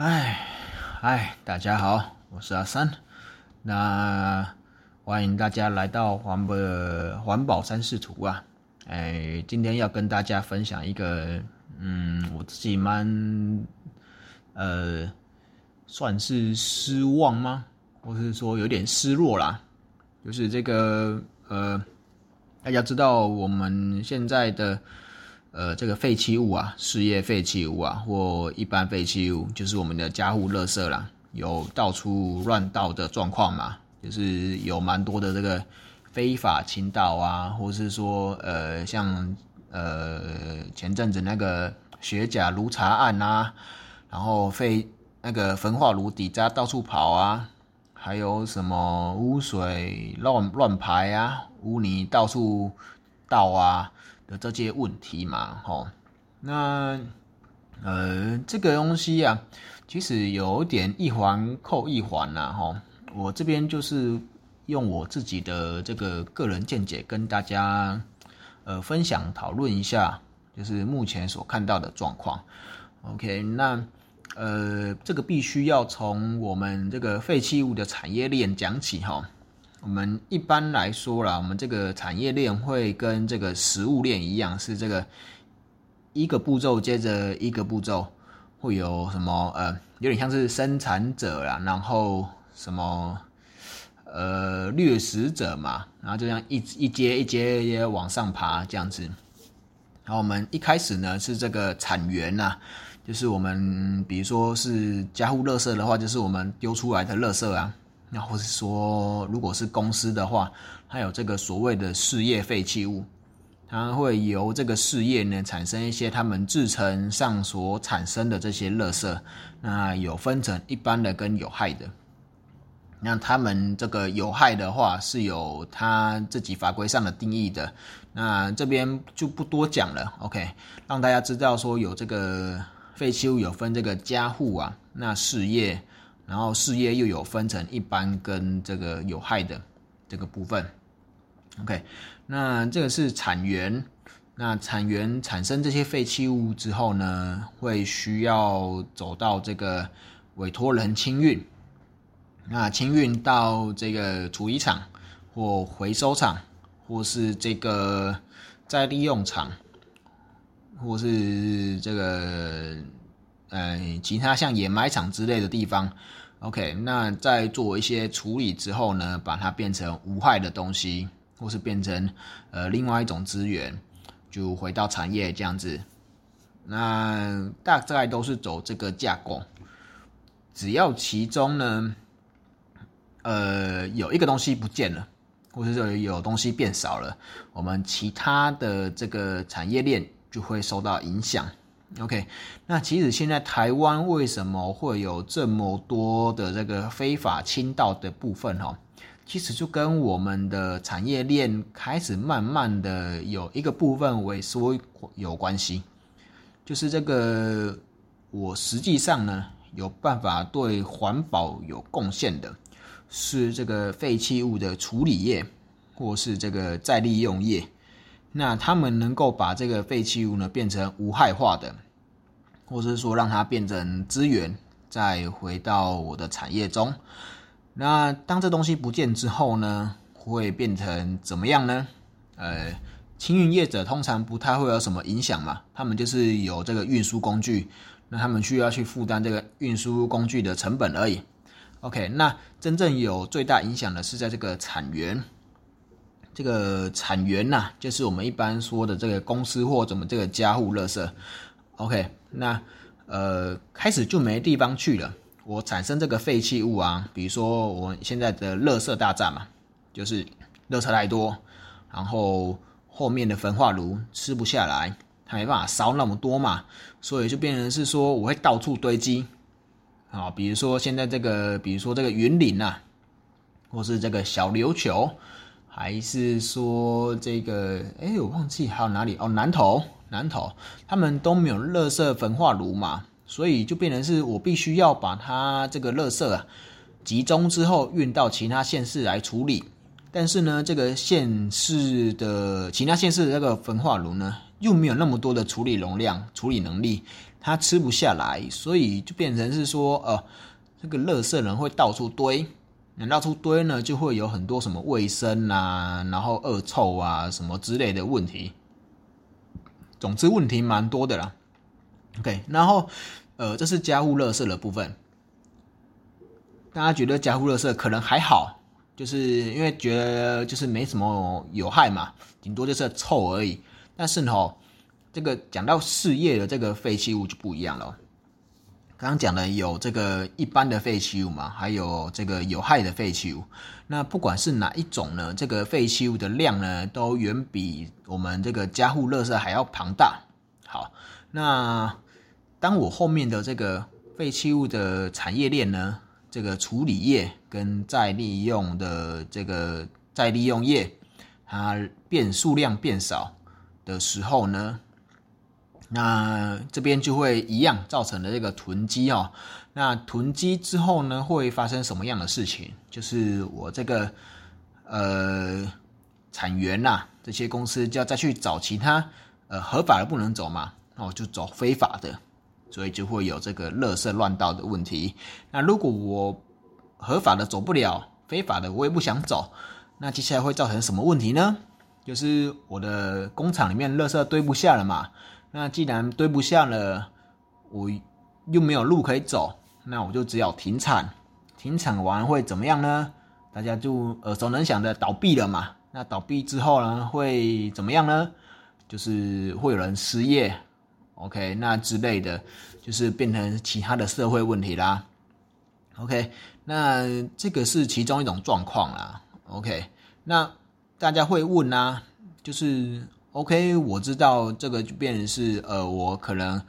哎，嗨，大家好，我是阿三。那欢迎大家来到环保环保三视图啊。哎，今天要跟大家分享一个，嗯，我自己蛮，呃，算是失望吗？或是说有点失落啦？就是这个，呃，大家知道我们现在的。呃，这个废弃物啊，事业废弃物啊，或一般废弃物，就是我们的家户垃圾啦，有到处乱倒的状况嘛，就是有蛮多的这个非法倾倒啊，或是说，呃，像呃前阵子那个血甲炉查案啊，然后废那个焚化炉底渣到处跑啊，还有什么污水乱乱排啊，污泥到处倒啊。的这些问题嘛，吼，那呃，这个东西啊，其实有点一环扣一环呐，吼，我这边就是用我自己的这个个人见解跟大家呃分享讨论一下，就是目前所看到的状况。OK，那呃，这个必须要从我们这个废弃物的产业链讲起，哈。我们一般来说啦，我们这个产业链会跟这个食物链一样，是这个一个步骤接着一个步骤，会有什么呃，有点像是生产者啦，然后什么呃掠食者嘛，然后就这样一一阶一阶一阶往上爬这样子。然后我们一开始呢是这个产源呐，就是我们比如说是家户垃圾的话，就是我们丢出来的垃圾啊。那或是说，如果是公司的话，它有这个所谓的事业废弃物，它会由这个事业呢产生一些他们制成上所产生的这些垃圾。那有分成一般的跟有害的。那他们这个有害的话是有他自己法规上的定义的。那这边就不多讲了。OK，让大家知道说有这个废弃物有分这个家户啊，那事业。然后事业又有分成一般跟这个有害的这个部分，OK，那这个是产源，那产源产生这些废弃物之后呢，会需要走到这个委托人清运，那清运到这个处理厂或回收厂，或是这个再利用厂，或是这个呃其他像掩埋场之类的地方。OK，那在做一些处理之后呢，把它变成无害的东西，或是变成呃另外一种资源，就回到产业这样子。那大概都是走这个架构。只要其中呢，呃有一个东西不见了，或者说有东西变少了，我们其他的这个产业链就会受到影响。OK，那其实现在台湾为什么会有这么多的这个非法倾倒的部分？哈，其实就跟我们的产业链开始慢慢的有一个部分萎缩有关系。就是这个，我实际上呢有办法对环保有贡献的，是这个废弃物的处理业，或是这个再利用业。那他们能够把这个废弃物呢变成无害化的，或者是说让它变成资源，再回到我的产业中。那当这东西不见之后呢，会变成怎么样呢？呃，清运业者通常不太会有什么影响嘛，他们就是有这个运输工具，那他们需要去负担这个运输工具的成本而已。OK，那真正有最大影响的是在这个产源。这个产源呐，就是我们一般说的这个公司或怎么这个家户垃圾。OK，那呃开始就没地方去了。我产生这个废弃物啊，比如说我现在的垃圾大战嘛，就是垃圾太多，然后后面的焚化炉吃不下来，它没办法烧那么多嘛，所以就变成是说我会到处堆积啊，比如说现在这个，比如说这个云林呐，或是这个小琉球。还是说这个？哎，我忘记还有哪里哦？南投，南投，他们都没有垃圾焚化炉嘛，所以就变成是我必须要把它这个垃圾啊集中之后运到其他县市来处理。但是呢，这个县市的其他县市的这个焚化炉呢，又没有那么多的处理容量、处理能力它吃不下来，所以就变成是说，呃，这个垃圾人会到处堆，那到处堆呢，就会有很多什么卫生啊，然后恶臭啊什么之类的问题。总之问题蛮多的啦。OK，然后呃，这是家户垃圾的部分。大家觉得家户垃圾可能还好，就是因为觉得就是没什么有害嘛，顶多就是臭而已。但是呢，这个讲到事业的这个废弃物就不一样了。刚刚讲的有这个一般的废弃物嘛，还有这个有害的废弃物。那不管是哪一种呢，这个废弃物的量呢，都远比我们这个家户垃圾还要庞大。好，那当我后面的这个废弃物的产业链呢，这个处理业跟再利用的这个再利用业，它变数量变少的时候呢？那这边就会一样造成的这个囤积哦。那囤积之后呢，会发生什么样的事情？就是我这个呃产源呐，这些公司就要再去找其他呃合法的不能走嘛，那我就走非法的，所以就会有这个垃圾乱倒的问题。那如果我合法的走不了，非法的我也不想走，那接下来会造成什么问题呢？就是我的工厂里面垃圾堆不下了嘛。那既然堆不下了，我又没有路可以走，那我就只有停产。停产完会怎么样呢？大家就耳熟能详的倒闭了嘛。那倒闭之后呢，会怎么样呢？就是会有人失业，OK，那之类的，就是变成其他的社会问题啦。OK，那这个是其中一种状况啦。OK，那大家会问啊，就是。OK，我知道这个就变成是呃，我可能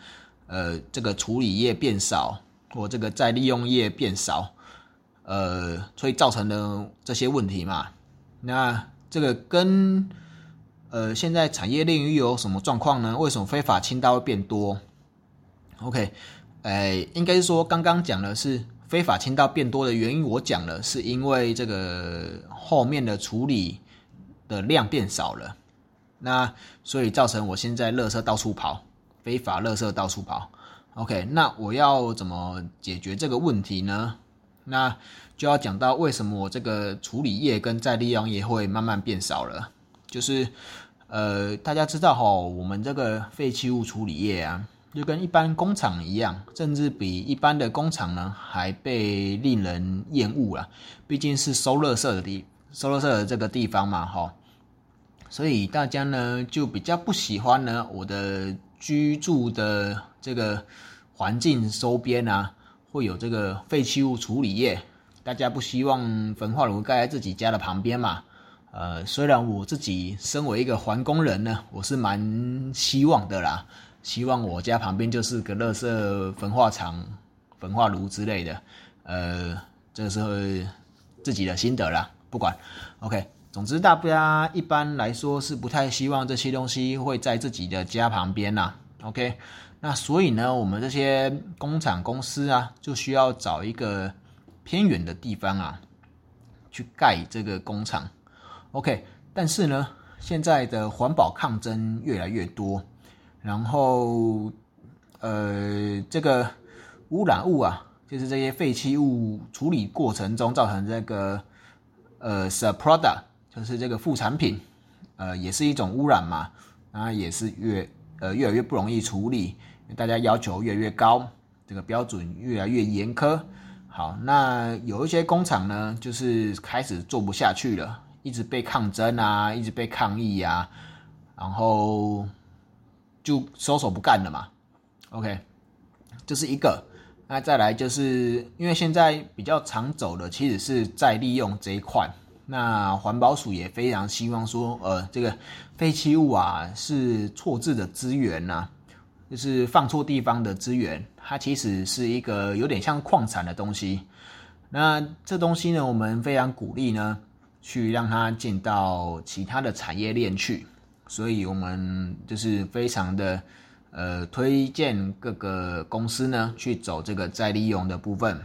呃这个处理业变少，或这个再利用业变少，呃，所以造成的这些问题嘛。那这个跟呃现在产业链有什么状况呢？为什么非法倾倒会变多？OK，哎，应该是说刚刚讲的是非法倾倒变多的原因，我讲了是因为这个后面的处理的量变少了。那所以造成我现在垃圾到处跑，非法垃圾到处跑。OK，那我要怎么解决这个问题呢？那就要讲到为什么我这个处理液跟再利用液会慢慢变少了。就是呃，大家知道哈，我们这个废弃物处理液啊，就跟一般工厂一样，甚至比一般的工厂呢还被令人厌恶了。毕竟是收垃圾的地，收垃圾的这个地方嘛，哈。所以大家呢就比较不喜欢呢我的居住的这个环境周边啊会有这个废弃物处理业，大家不希望焚化炉盖在自己家的旁边嘛。呃，虽然我自己身为一个环工人呢，我是蛮希望的啦，希望我家旁边就是个垃圾焚化厂、焚化炉之类的。呃，这是自己的心得啦，不管，OK。总之，大家一般来说是不太希望这些东西会在自己的家旁边呐。OK，那所以呢，我们这些工厂公司啊，就需要找一个偏远的地方啊，去盖这个工厂。OK，但是呢，现在的环保抗争越来越多，然后呃，这个污染物啊，就是这些废弃物处理过程中造成这个呃 s u p r o d u c t 就是这个副产品，呃，也是一种污染嘛，那也是越呃越来越不容易处理，大家要求越来越高，这个标准越来越严苛。好，那有一些工厂呢，就是开始做不下去了，一直被抗争啊，一直被抗议呀，然后就收手不干了嘛。OK，这是一个。那再来就是因为现在比较常走的其实是再利用这一块。那环保署也非常希望说，呃，这个废弃物啊是错置的资源呐，就是放错地方的资源，它其实是一个有点像矿产的东西。那这东西呢，我们非常鼓励呢，去让它进到其他的产业链去，所以我们就是非常的呃推荐各个公司呢去走这个再利用的部分。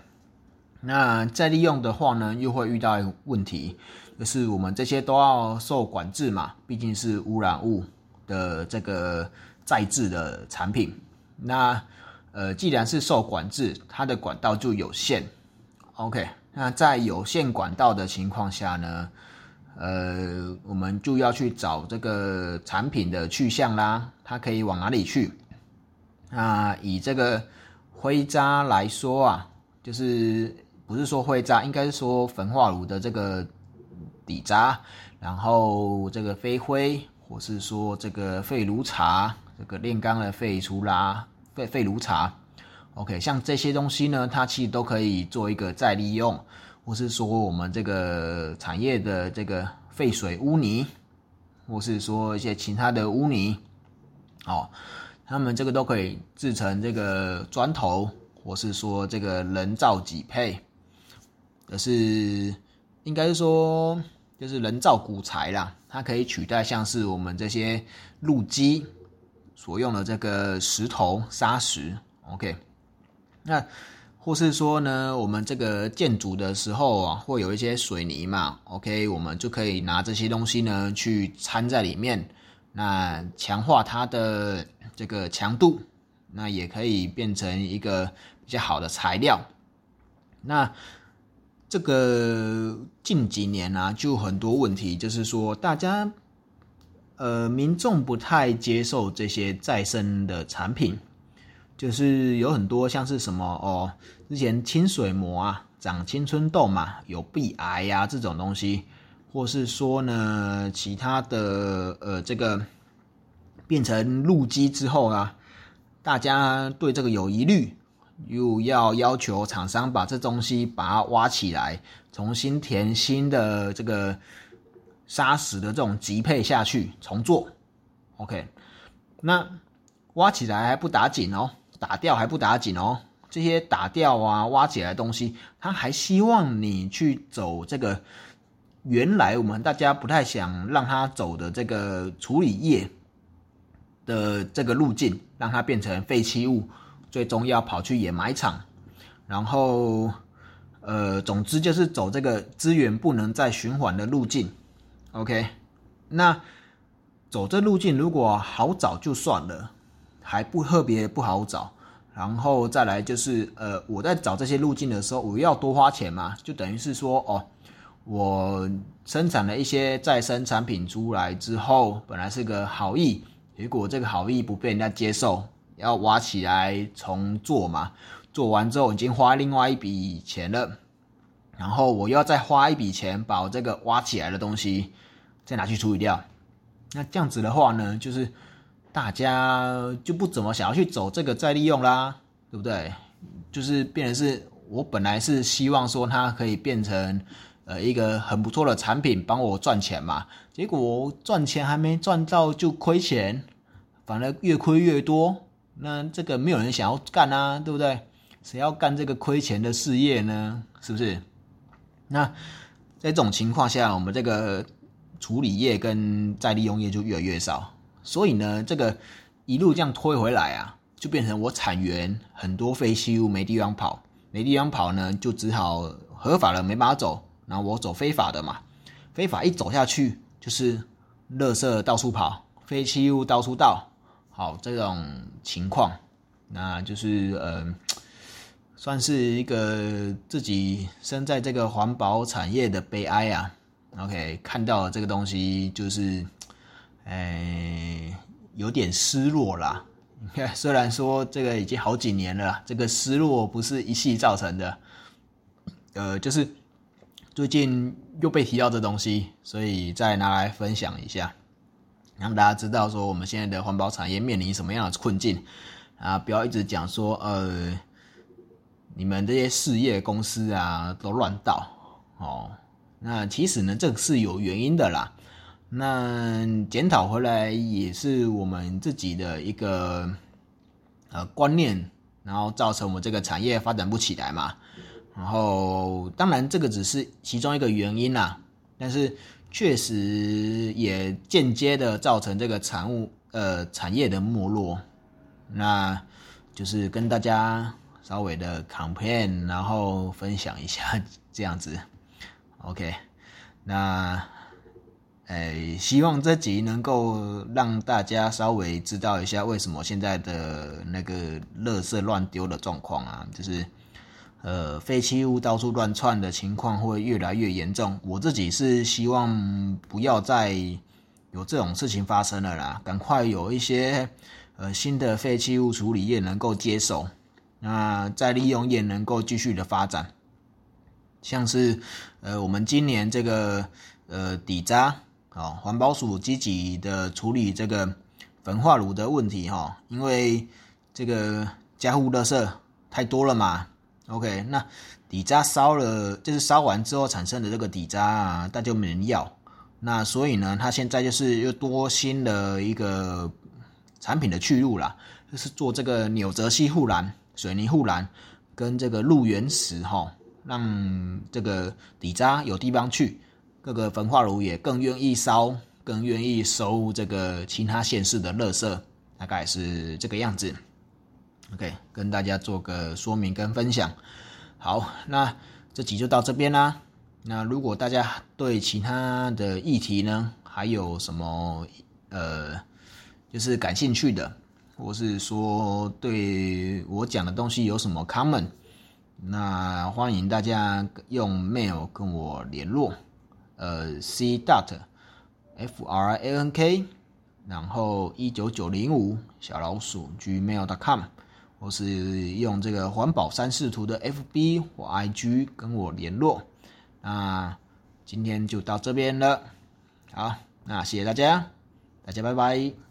那再利用的话呢，又会遇到问题，就是我们这些都要受管制嘛，毕竟是污染物的这个再制的产品。那呃，既然是受管制，它的管道就有限。OK，那在有限管道的情况下呢，呃，我们就要去找这个产品的去向啦，它可以往哪里去？那以这个灰渣来说啊，就是不是说灰渣，应该是说焚化炉的这个底渣，然后这个飞灰。或是说这个废炉茶，这个炼钢的废除啦，废废炉茶，OK，像这些东西呢，它其实都可以做一个再利用，或是说我们这个产业的这个废水污泥，或是说一些其他的污泥，哦，他们这个都可以制成这个砖头，或是说这个人造脊配，可是应该是说。就是人造骨材啦，它可以取代像是我们这些路基所用的这个石头砂石，OK。那或是说呢，我们这个建筑的时候啊，会有一些水泥嘛，OK，我们就可以拿这些东西呢去掺在里面，那强化它的这个强度，那也可以变成一个比较好的材料，那。这个近几年啊，就很多问题，就是说大家，呃，民众不太接受这些再生的产品，就是有很多像是什么哦，之前清水膜啊，长青春痘嘛，有鼻癌呀这种东西，或是说呢，其他的呃，这个变成路基之后啊，大家对这个有疑虑。又要要求厂商把这东西把它挖起来，重新填新的这个砂石的这种级配下去重做，OK？那挖起来还不打紧哦，打掉还不打紧哦，这些打掉啊挖起来的东西，他还希望你去走这个原来我们大家不太想让他走的这个处理液的这个路径，让它变成废弃物。最终要跑去掩埋场，然后，呃，总之就是走这个资源不能再循环的路径。OK，那走这路径如果好找就算了，还不特别不好找。然后再来就是，呃，我在找这些路径的时候，我要多花钱嘛？就等于是说，哦，我生产了一些再生产品出来之后，本来是个好意，结果这个好意不被人家接受。要挖起来重做嘛？做完之后已经花另外一笔钱了，然后我要再花一笔钱把我这个挖起来的东西再拿去处理掉。那这样子的话呢，就是大家就不怎么想要去走这个再利用啦，对不对？就是变成是我本来是希望说它可以变成呃一个很不错的产品，帮我赚钱嘛。结果赚钱还没赚到就亏钱，反而越亏越多。那这个没有人想要干啊，对不对？谁要干这个亏钱的事业呢？是不是？那在这种情况下，我们这个处理业跟再利用业就越来越少。所以呢，这个一路这样推回来啊，就变成我产源很多废弃物没地方跑，没地方跑呢，就只好合法的没法走，然后我走非法的嘛。非法一走下去，就是垃圾到处跑，废弃物到处倒。好，这种情况，那就是呃，算是一个自己身在这个环保产业的悲哀啊。OK，看到这个东西，就是，哎，有点失落啦。虽然说这个已经好几年了，这个失落不是一系造成的，呃，就是最近又被提到这东西，所以再拿来分享一下。让大家知道说我们现在的环保产业面临什么样的困境啊！不要一直讲说呃，你们这些事业公司啊都乱倒哦。那其实呢，这是有原因的啦。那检讨回来也是我们自己的一个呃观念，然后造成我们这个产业发展不起来嘛。然后当然这个只是其中一个原因啦，但是。确实也间接的造成这个产物呃产业的没落，那就是跟大家稍微的 compare，然后分享一下这样子，OK，那诶，希望这集能够让大家稍微知道一下为什么现在的那个垃圾乱丢的状况啊，就是呃废弃物到处乱窜的情况会越来越严重。我自己是希望不要再有这种事情发生了啦，赶快有一些呃新的废弃物处理业能够接手，那再利用业能够继续的发展，像是呃我们今年这个呃底渣。哦，环保署积极的处理这个焚化炉的问题哈，因为这个家户垃圾太多了嘛。OK，那底渣烧了，就是烧完之后产生的这个底渣啊，大家没人要。那所以呢，他现在就是又多新的一个产品的去路啦，就是做这个纽泽西护栏、水泥护栏跟这个路缘石哈，让这个底渣有地方去。各个焚化炉也更愿意烧，更愿意收这个其他县市的垃圾，大概是这个样子。OK，跟大家做个说明跟分享。好，那这集就到这边啦。那如果大家对其他的议题呢，还有什么呃，就是感兴趣的，或是说对我讲的东西有什么 comment，那欢迎大家用 mail 跟我联络。呃，c dot f r a n k，然后一九九零五小老鼠 gmail dot com，或是用这个环保三视图的 f b 或 i g 跟我联络。那今天就到这边了，好，那谢谢大家，大家拜拜。